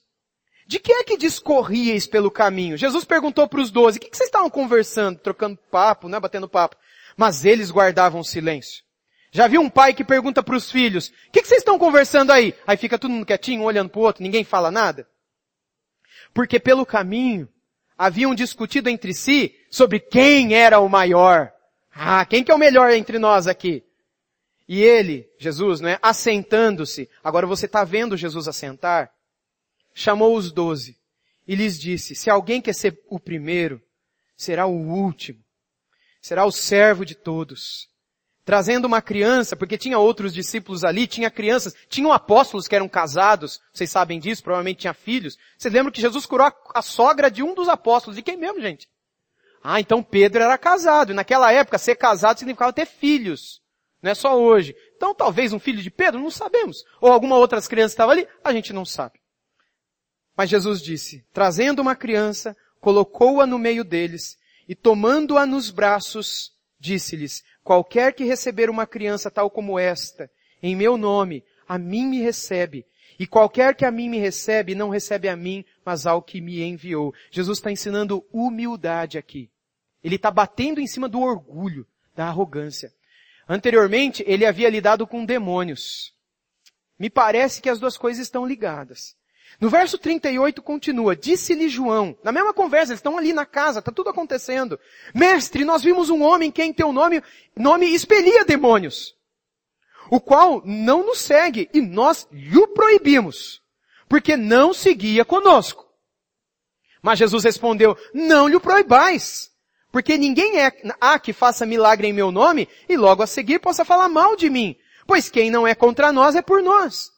de que é que discorríeis pelo caminho? Jesus perguntou para os doze, o que, vocês estavam conversando, trocando papo, né, batendo papo? Mas eles guardavam silêncio. Já viu um pai que pergunta para os filhos, o que, vocês estão conversando aí? Aí fica todo mundo quietinho, olhando para o outro, ninguém fala nada. Porque pelo caminho, haviam discutido entre si sobre quem era o maior. Ah, quem que é o melhor entre nós aqui? E ele, Jesus, né, assentando-se, agora você está vendo Jesus assentar, chamou os doze e lhes disse, se alguém quer ser o primeiro, será o último, será o servo de todos. Trazendo uma criança, porque tinha outros discípulos ali, tinha crianças, tinham apóstolos que eram casados, vocês sabem disso, provavelmente tinha filhos. Vocês lembram que Jesus curou a, sogra de um dos apóstolos, de quem mesmo, gente? Ah, então Pedro era casado, e naquela época ser casado significava ter filhos. Não é só hoje. Então talvez um filho de Pedro, não sabemos. Ou alguma outra criança estava ali, a gente não sabe. Mas Jesus disse, trazendo uma criança, colocou-a no meio deles e tomando-a nos braços, disse-lhes, qualquer que receber uma criança tal como esta, em meu nome, a mim me recebe. E qualquer que a mim me recebe, não recebe a mim, mas ao que me enviou. Jesus está ensinando humildade aqui. Ele está batendo em cima do orgulho, da arrogância. Anteriormente, ele havia lidado com demônios. Me parece que as duas coisas estão ligadas. No verso 38 continua, disse-lhe João, na mesma conversa, eles estão ali na casa, está tudo acontecendo. Mestre, nós vimos um homem que em teu nome, nome expelia demônios, o qual não nos segue e nós lhe proibimos, porque não seguia conosco. Mas Jesus respondeu, não lhe proibais, porque ninguém é, há que faça milagre em meu nome e logo a seguir possa falar mal de mim, pois quem não é contra nós é por nós.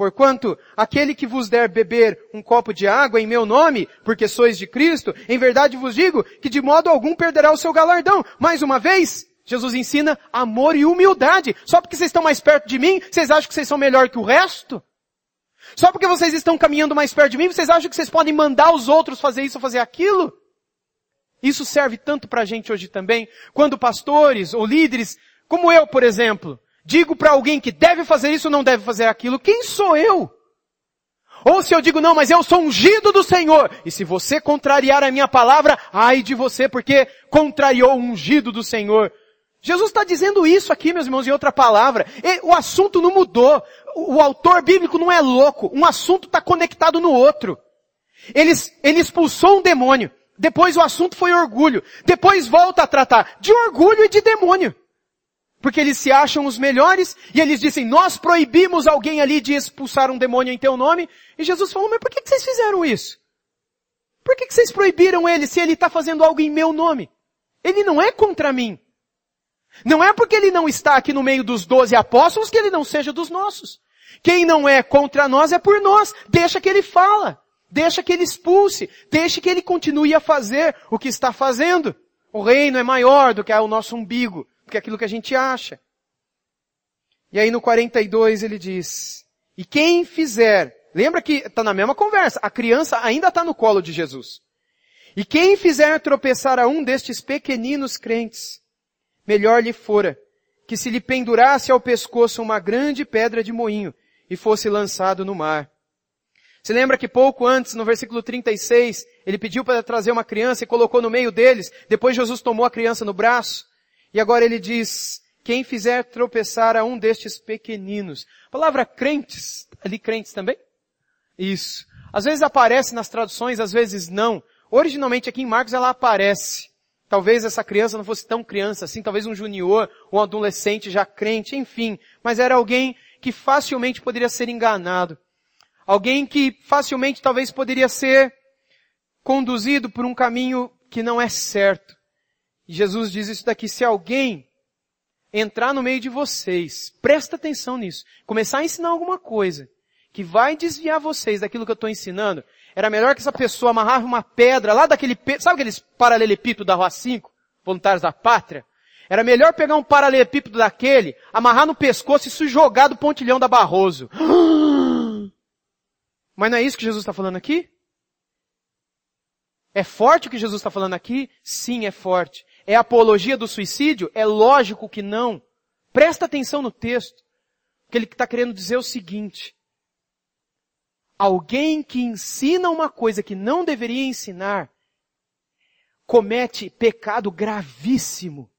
Porquanto aquele que vos der beber um copo de água em meu nome, porque sois de Cristo, em verdade vos digo que de modo algum perderá o seu galardão. Mais uma vez, Jesus ensina amor e humildade. Só porque vocês estão mais perto de mim, vocês acham que vocês são melhor que o resto? Só porque vocês estão caminhando mais perto de mim, vocês acham que vocês podem mandar os outros fazer isso ou fazer aquilo? Isso serve tanto para a gente hoje também, quando pastores ou líderes, como eu, por exemplo, digo para alguém que deve fazer isso ou não deve fazer aquilo, quem sou eu? Ou se eu digo, não, mas eu sou ungido do Senhor. E se você contrariar a minha palavra, ai de você, porque contrariou o ungido do Senhor. Jesus está dizendo isso aqui, meus irmãos, em outra palavra. E o assunto não mudou. O autor bíblico não é louco. Um assunto está conectado no outro. Ele, ele expulsou um demônio. Depois o assunto foi orgulho. Depois volta a tratar de orgulho e de demônio. Porque eles se acham os melhores e eles dizem, nós proibimos alguém ali de expulsar um demônio em teu nome. E Jesus falou, mas por que, vocês fizeram isso? Por que, que vocês proibiram ele se ele está fazendo algo em meu nome? Ele não é contra mim. Não é porque ele não está aqui no meio dos doze apóstolos que ele não seja dos nossos. Quem não é contra nós é por nós. Deixa que ele fala. Deixa que ele expulse. Deixa que ele continue a fazer o que está fazendo. O reino é maior do que o nosso umbigo do que aquilo que a gente acha. E aí no 42 ele diz, e quem fizer, lembra que está na mesma conversa, a criança ainda está no colo de Jesus. E quem fizer tropeçar a um destes pequeninos crentes, melhor lhe fora que se lhe pendurasse ao pescoço uma grande pedra de moinho e fosse lançado no mar. Se lembra que pouco antes, no versículo 36, ele pediu para trazer uma criança e colocou no meio deles, depois Jesus tomou a criança no braço, e agora ele diz, quem fizer tropeçar a um destes pequeninos. A palavra crentes, ali crentes também? Isso. Às vezes aparece nas traduções, às vezes não. Originalmente aqui em Marcos ela aparece. Talvez essa criança não fosse tão criança assim, talvez um junior, um adolescente já crente, enfim. Mas era alguém que facilmente poderia ser enganado. Alguém que facilmente talvez poderia ser conduzido por um caminho que não é certo. E Jesus diz isso daqui, se alguém entrar no meio de vocês, presta atenção nisso, começar a ensinar alguma coisa que vai desviar vocês daquilo que eu estou ensinando, era melhor que essa pessoa amarrava uma pedra lá daquele, sabe aqueles paralelepípedos da Rua 5? Voluntários da Pátria? Era melhor pegar um paralelepípedo daquele, amarrar no pescoço e se jogar do pontilhão da Barroso. Mas não é isso que Jesus está falando aqui? É forte o que Jesus está falando aqui? Sim, é forte. É apologia do suicídio? É lógico que não. Presta atenção no texto. Que ele está querendo dizer o seguinte alguém que ensina uma coisa que não deveria ensinar, comete pecado gravíssimo.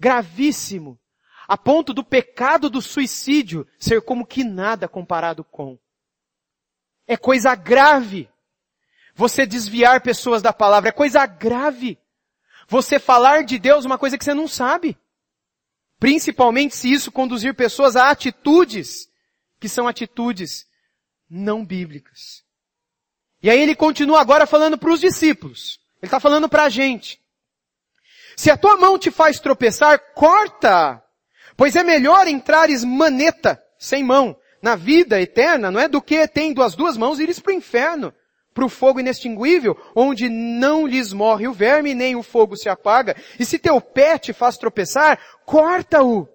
Gravíssimo. A ponto do pecado do suicídio ser como que nada comparado com. É coisa grave. Você desviar pessoas da palavra é coisa grave. Você falar de Deus uma coisa que você não sabe. Principalmente se isso conduzir pessoas a atitudes que são atitudes não bíblicas. E aí ele continua agora falando para os discípulos. Ele está falando para a gente. Se a tua mão te faz tropeçar, corta! Pois é melhor entrares maneta, sem mão, na vida eterna, não é? Do que tendo as duas mãos ires para o inferno, para o fogo inextinguível, onde não lhes morre o verme, nem o fogo se apaga. E se teu pé te faz tropeçar, corta-o.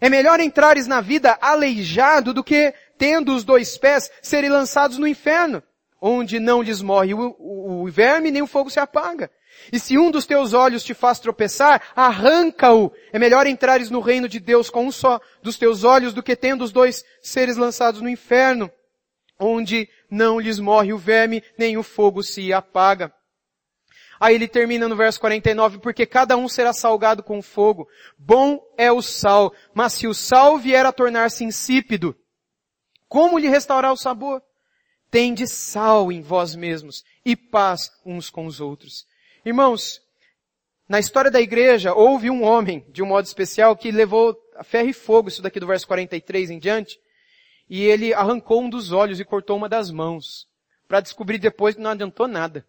É melhor entrares na vida aleijado do que tendo os dois pés, serem lançados no inferno, onde não lhes morre o, o, o verme nem o fogo se apaga. E se um dos teus olhos te faz tropeçar, arranca-o. É melhor entrares no reino de Deus com um só dos teus olhos do que tendo os dois seres lançados no inferno, onde não lhes morre o verme, nem o fogo se apaga. Aí ele termina no verso 49, porque cada um será salgado com fogo. Bom é o sal, mas se o sal vier a tornar-se insípido, como lhe restaurar o sabor? Tende sal em vós mesmos e paz uns com os outros. Irmãos, na história da igreja houve um homem, de um modo especial, que levou a ferro e fogo, isso daqui do verso 43 em diante, e ele arrancou um dos olhos e cortou uma das mãos, para descobrir depois que não adiantou nada.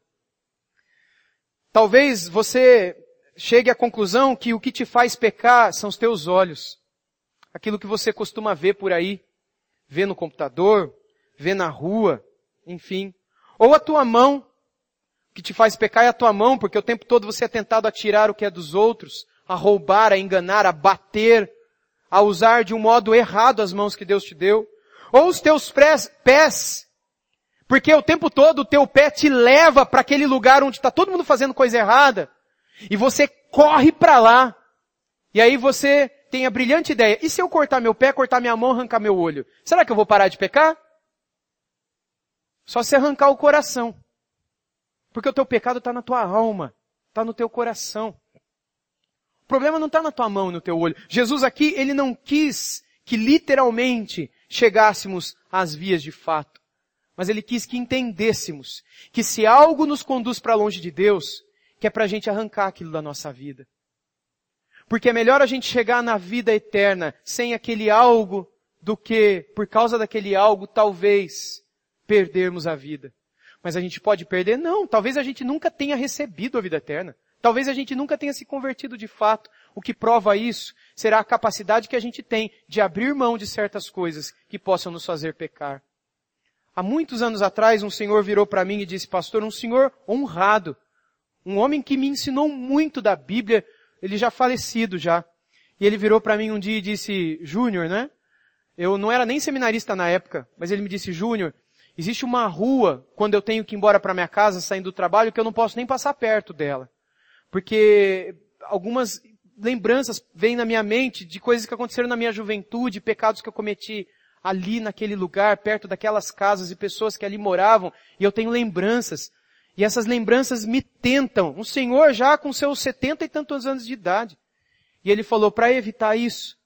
Talvez você chegue à conclusão que o que te faz pecar são os teus olhos. Aquilo que você costuma ver por aí vê no computador, vê na rua, enfim. Ou a tua mão, que te faz pecar é a tua mão, porque o tempo todo você é tentado a tirar o que é dos outros, a roubar, a enganar, a bater, a usar de um modo errado as mãos que Deus te deu. Ou os teus pés, porque o tempo todo o teu pé te leva para aquele lugar onde está todo mundo fazendo coisa errada, e você corre para lá, e aí você tem a brilhante ideia, e se eu cortar meu pé, cortar minha mão, arrancar meu olho? Será que eu vou parar de pecar? Só se arrancar o coração. Porque o teu pecado está na tua alma, está no teu coração. O problema não está na tua mão no teu olho. Jesus aqui, ele não quis que literalmente chegássemos às vias de fato. Mas ele quis que entendêssemos que se algo nos conduz para longe de Deus, que é para a gente arrancar aquilo da nossa vida. Porque é melhor a gente chegar na vida eterna sem aquele algo do que, por causa daquele algo, talvez perdermos a vida. Mas a gente pode perder? Não. Talvez a gente nunca tenha recebido a vida eterna. Talvez a gente nunca tenha se convertido de fato. O que prova isso será a capacidade que a gente tem de abrir mão de certas coisas que possam nos fazer pecar. Há muitos anos atrás, um senhor virou para mim e disse, pastor, um senhor honrado, um homem que me ensinou muito da Bíblia, ele já falecido já. E ele virou para mim um dia e disse, Júnior, né? Eu não era nem seminarista na época, mas ele me disse, Júnior, existe uma rua, quando eu tenho que ir embora para minha casa, saindo do trabalho, que eu não posso nem passar perto dela. Porque algumas lembranças vêm na minha mente de coisas que aconteceram na minha juventude, pecados que eu cometi ali naquele lugar, perto daquelas casas e pessoas que ali moravam, e eu tenho lembranças. E essas lembranças me tentam. Um senhor já com seus setenta e tantos anos de idade. E ele falou, para evitar isso,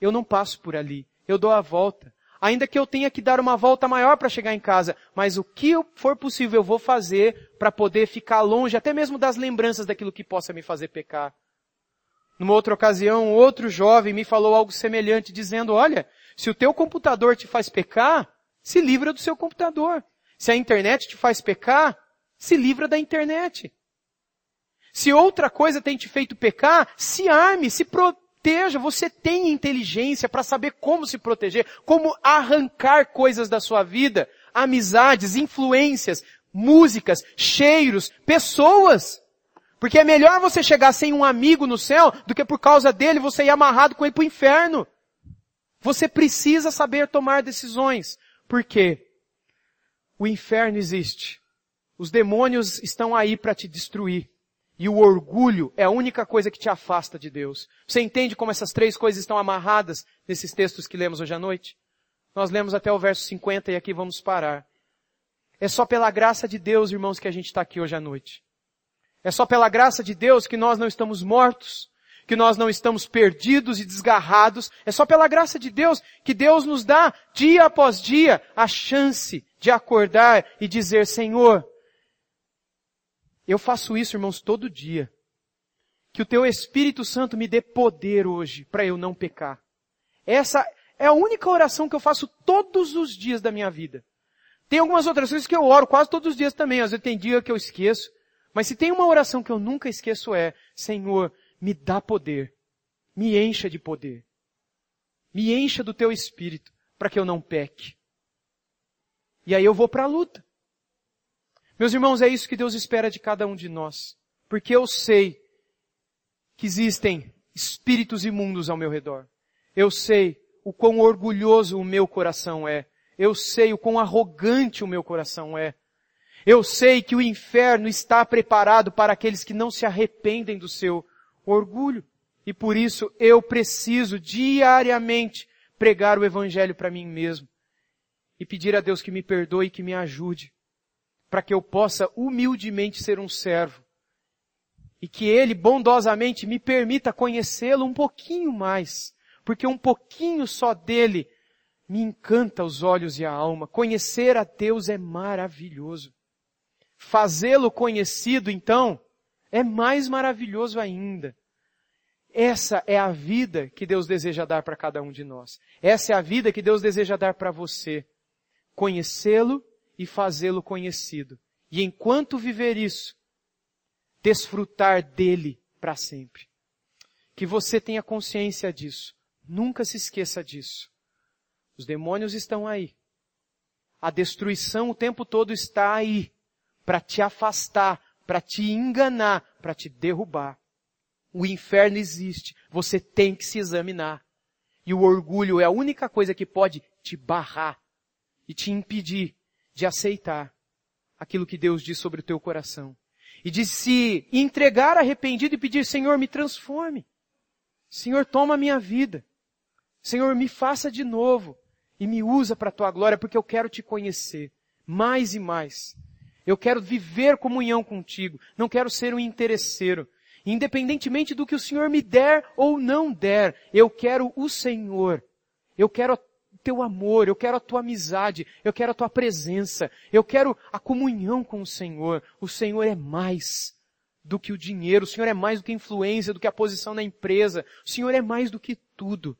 eu não passo por ali. Eu dou a volta. Ainda que eu tenha que dar uma volta maior para chegar em casa, mas o que for possível eu vou fazer para poder ficar longe, até mesmo das lembranças daquilo que possa me fazer pecar. Numa outra ocasião, outro jovem me falou algo semelhante, dizendo, olha, se o teu computador te faz pecar, se livra do seu computador. Se a internet te faz pecar, se livra da internet. Se outra coisa tem te feito pecar, se arme, se proteja. Você tem inteligência para saber como se proteger, como arrancar coisas da sua vida, amizades, influências, músicas, cheiros, pessoas. Porque é melhor você chegar sem um amigo no céu do que por causa dele você ir amarrado com ele para o inferno. Você precisa saber tomar decisões. Por quê? O inferno existe. Os demônios estão aí para te destruir. E o orgulho é a única coisa que te afasta de Deus. Você entende como essas três coisas estão amarradas nesses textos que lemos hoje à noite? Nós lemos até o verso 50 e aqui vamos parar. É só pela graça de Deus, irmãos, que a gente está aqui hoje à noite. É só pela graça de Deus que nós não estamos mortos, que nós não estamos perdidos e desgarrados. É só pela graça de Deus que Deus nos dá, dia após dia, a chance de acordar e dizer, Senhor, eu faço isso, irmãos, todo dia. Que o teu Espírito Santo me dê poder hoje para eu não pecar. Essa é a única oração que eu faço todos os dias da minha vida. Tem algumas outras coisas que eu oro quase todos os dias também. Às vezes tem dia que eu esqueço. Mas se tem uma oração que eu nunca esqueço é, Senhor, me dá poder. Me encha de poder. Me encha do teu espírito para que eu não peque. E aí eu vou para a luta. Meus irmãos, é isso que Deus espera de cada um de nós. Porque eu sei que existem espíritos imundos ao meu redor. Eu sei o quão orgulhoso o meu coração é. Eu sei o quão arrogante o meu coração é. Eu sei que o inferno está preparado para aqueles que não se arrependem do seu orgulho. E por isso eu preciso diariamente pregar o evangelho para mim mesmo. E pedir a Deus que me perdoe e que me ajude para que eu possa humildemente ser um servo e que Ele bondosamente me permita conhecê-lo um pouquinho mais, porque um pouquinho só dele me encanta os olhos e a alma. Conhecer a Deus é maravilhoso. Fazê-lo conhecido, então, é mais maravilhoso ainda. Essa é a vida que Deus deseja dar para cada um de nós. Essa é a vida que Deus deseja dar para você. Conhecê-lo e fazê-lo conhecido. E enquanto viver isso, desfrutar dele para sempre. Que você tenha consciência disso. Nunca se esqueça disso. Os demônios estão aí. A destruição o tempo todo está aí para te afastar, para te enganar, para te derrubar. O inferno existe. Você tem que se examinar. E o orgulho é a única coisa que pode te barrar e te impedir de aceitar aquilo que Deus diz sobre o teu coração. E de se entregar arrependido e pedir, Senhor, me transforme. Senhor, toma a minha vida. Senhor, me faça de novo e me usa para a tua glória, porque eu quero te conhecer mais e mais. Eu quero viver comunhão contigo. Não quero ser um interesseiro. Independentemente do que o Senhor me der ou não der, eu quero o Senhor. Eu quero teu amor, eu quero a tua amizade, eu quero a tua presença, eu quero a comunhão com o Senhor. O Senhor é mais do que o dinheiro, o Senhor é mais do que a influência, do que a posição na empresa, o Senhor é mais do que tudo.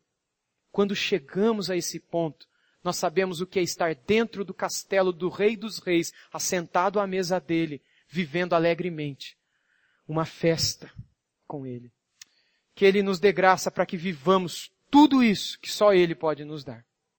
Quando chegamos a esse ponto, nós sabemos o que é estar dentro do castelo do Rei dos Reis, assentado à mesa dele, vivendo alegremente uma festa com ele. Que ele nos dê graça para que vivamos tudo isso que só ele pode nos dar.